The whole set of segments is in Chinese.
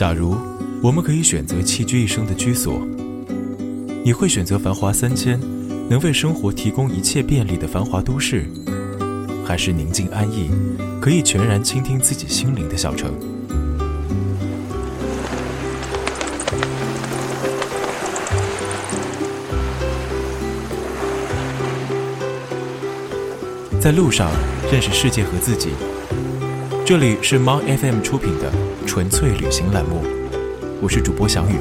假如我们可以选择栖居一生的居所，你会选择繁华三千，能为生活提供一切便利的繁华都市，还是宁静安逸，可以全然倾听自己心灵的小城？在路上认识世界和自己。这里是 Mon FM 出品的纯粹旅行栏目，我是主播翔宇。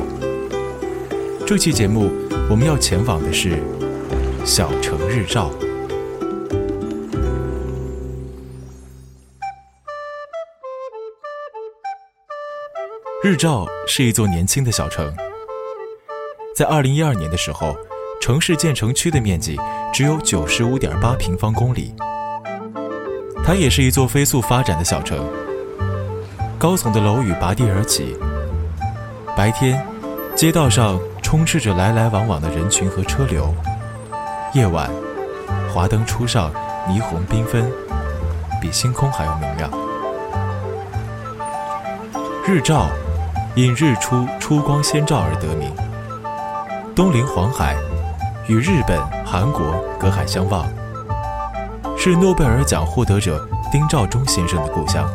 这期节目我们要前往的是小城日照。日照是一座年轻的小城，在二零一二年的时候，城市建成区的面积只有九十五点八平方公里。它也是一座飞速发展的小城，高耸的楼宇拔地而起。白天，街道上充斥着来来往往的人群和车流；夜晚，华灯初上，霓虹缤纷，比星空还要明亮。日照因日出出光先照而得名，东临黄海，与日本、韩国隔海相望。是诺贝尔奖获得者丁肇中先生的故乡。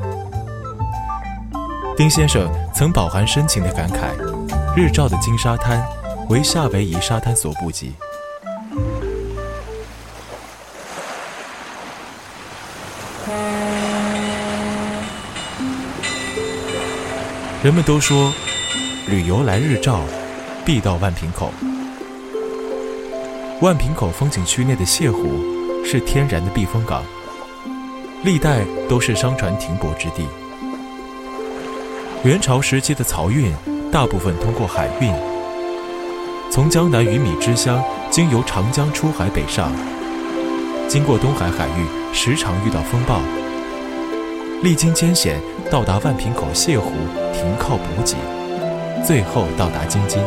丁先生曾饱含深情的感慨：“日照的金沙滩，为夏威夷沙滩所不及。”人们都说，旅游来日照，必到万平口。万平口风景区内的泻湖。是天然的避风港，历代都是商船停泊之地。元朝时期的漕运大部分通过海运，从江南鱼米之乡经由长江出海北上，经过东海海域，时常遇到风暴，历经艰险到达万平口泻湖停靠补给，最后到达京津，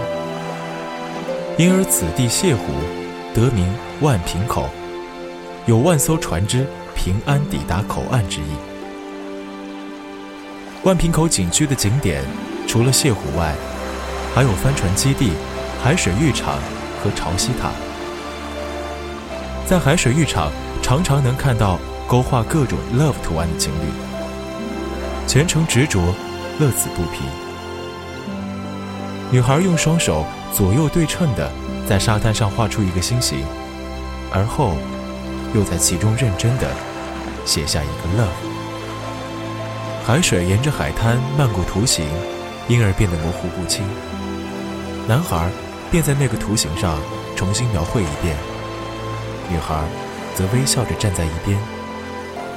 因而此地泻湖得名万平口。有万艘船只平安抵达口岸之意。万平口景区的景点，除了泻湖外，还有帆船基地、海水浴场和潮汐塔。在海水浴场，常常能看到勾画各种 love 图案的情侣，全程执着，乐此不疲。女孩用双手左右对称的在沙滩上画出一个心形，而后。又在其中认真的写下一个 love。海水沿着海滩漫过图形，因而变得模糊不清。男孩便在那个图形上重新描绘一遍，女孩则微笑着站在一边，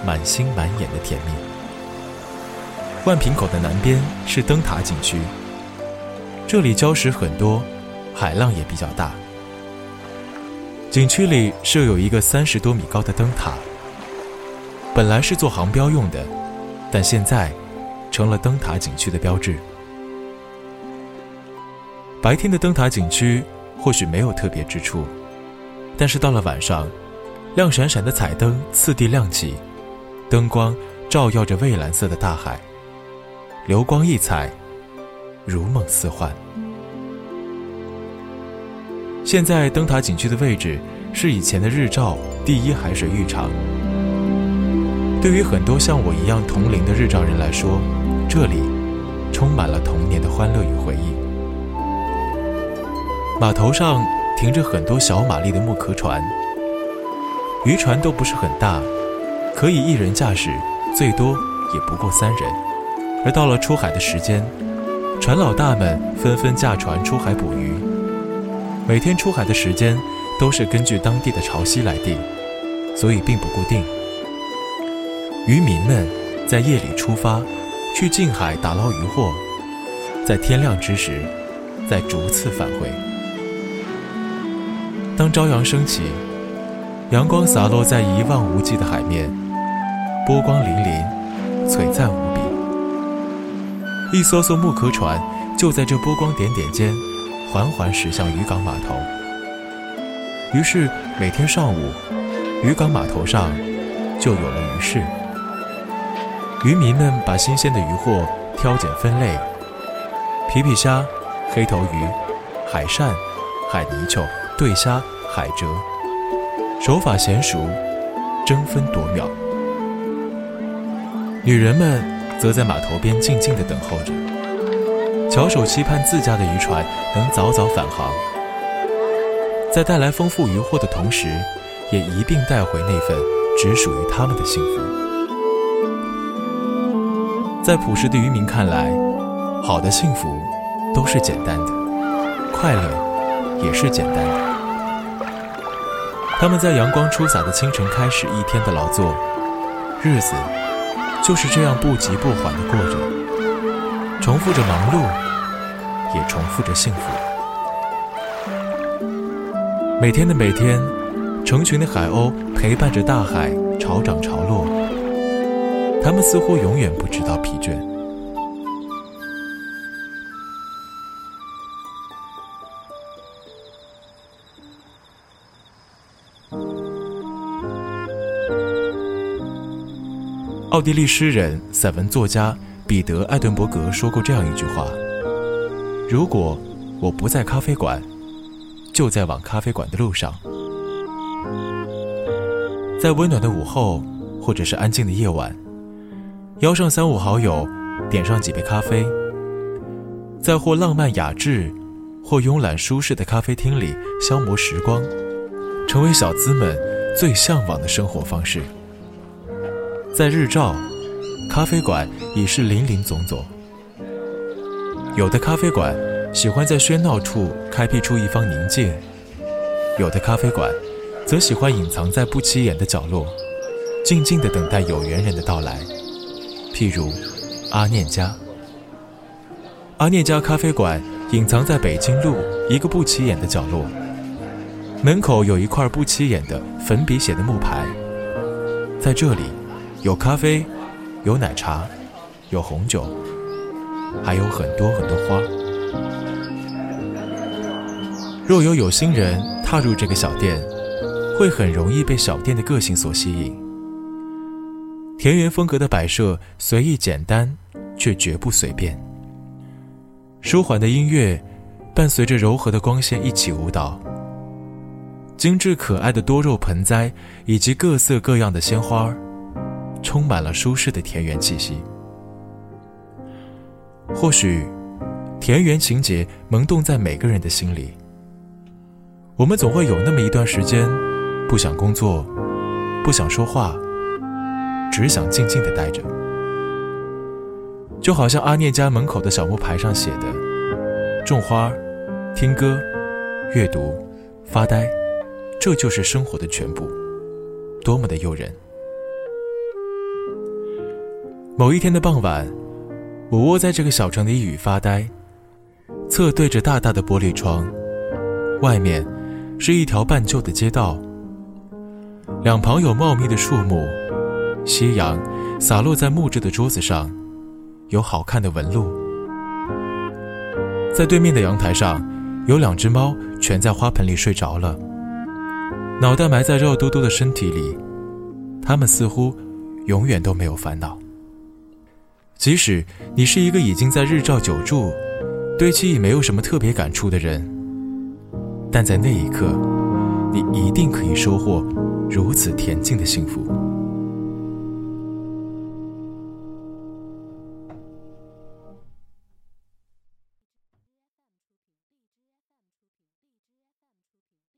满心满眼的甜蜜。万平口的南边是灯塔景区，这里礁石很多，海浪也比较大。景区里设有一个三十多米高的灯塔，本来是做航标用的，但现在成了灯塔景区的标志。白天的灯塔景区或许没有特别之处，但是到了晚上，亮闪闪的彩灯次第亮起，灯光照耀着蔚蓝色的大海，流光溢彩，如梦似幻。现在灯塔景区的位置是以前的日照第一海水浴场。对于很多像我一样同龄的日照人来说，这里充满了童年的欢乐与回忆。码头上停着很多小马力的木壳船，渔船都不是很大，可以一人驾驶，最多也不过三人。而到了出海的时间，船老大们纷纷驾船出海捕鱼。每天出海的时间都是根据当地的潮汐来定，所以并不固定。渔民们在夜里出发，去近海打捞渔获，在天亮之时再逐次返回。当朝阳升起，阳光洒落在一望无际的海面，波光粼粼，璀璨无比。一艘艘木壳船就在这波光点点间。缓缓驶向渔港码头。于是每天上午，渔港码头上就有了鱼市。渔民们把新鲜的渔获挑拣分类，皮皮虾、黑头鱼、海扇、海泥鳅、对虾、海蜇，手法娴熟，争分夺秒。女人们则在码头边静静地等候着，翘首期盼自家的渔船能早早返航，在带来丰富渔获的同时，也一并带回那份只属于他们的幸福。在朴实的渔民看来，好的幸福都是简单的，快乐也是简单的。他们在阳光初洒的清晨开始一天的劳作，日子。就是这样不急不缓地过着，重复着忙碌，也重复着幸福。每天的每天，成群的海鸥陪伴着大海潮涨潮落，他们似乎永远不知道疲倦。奥地利诗人、散文作家彼得·艾顿伯格说过这样一句话：“如果我不在咖啡馆，就在往咖啡馆的路上。在温暖的午后，或者是安静的夜晚，邀上三五好友，点上几杯咖啡，在或浪漫雅致，或慵懒舒适的咖啡厅里消磨时光，成为小资们最向往的生活方式。”在日照，咖啡馆已是林林总总。有的咖啡馆喜欢在喧闹处开辟出一方宁静，有的咖啡馆则喜欢隐藏在不起眼的角落，静静地等待有缘人的到来。譬如阿念家，阿念家咖啡馆隐藏在北京路一个不起眼的角落，门口有一块不起眼的粉笔写的木牌，在这里。有咖啡，有奶茶，有红酒，还有很多很多花。若有有心人踏入这个小店，会很容易被小店的个性所吸引。田园风格的摆设随意简单，却绝不随便。舒缓的音乐伴随着柔和的光线一起舞蹈。精致可爱的多肉盆栽以及各色各样的鲜花充满了舒适的田园气息。或许，田园情节萌动在每个人的心里。我们总会有那么一段时间，不想工作，不想说话，只想静静的待着。就好像阿念家门口的小木牌上写的：“种花、听歌、阅读、发呆，这就是生活的全部。”多么的诱人！某一天的傍晚，我窝在这个小城的一隅发呆，侧对着大大的玻璃窗，外面是一条半旧的街道，两旁有茂密的树木，夕阳洒落在木质的桌子上，有好看的纹路。在对面的阳台上，有两只猫蜷在花盆里睡着了，脑袋埋在肉嘟嘟的身体里，它们似乎永远都没有烦恼。即使你是一个已经在日照久住，对其已没有什么特别感触的人，但在那一刻，你一定可以收获如此恬静的幸福。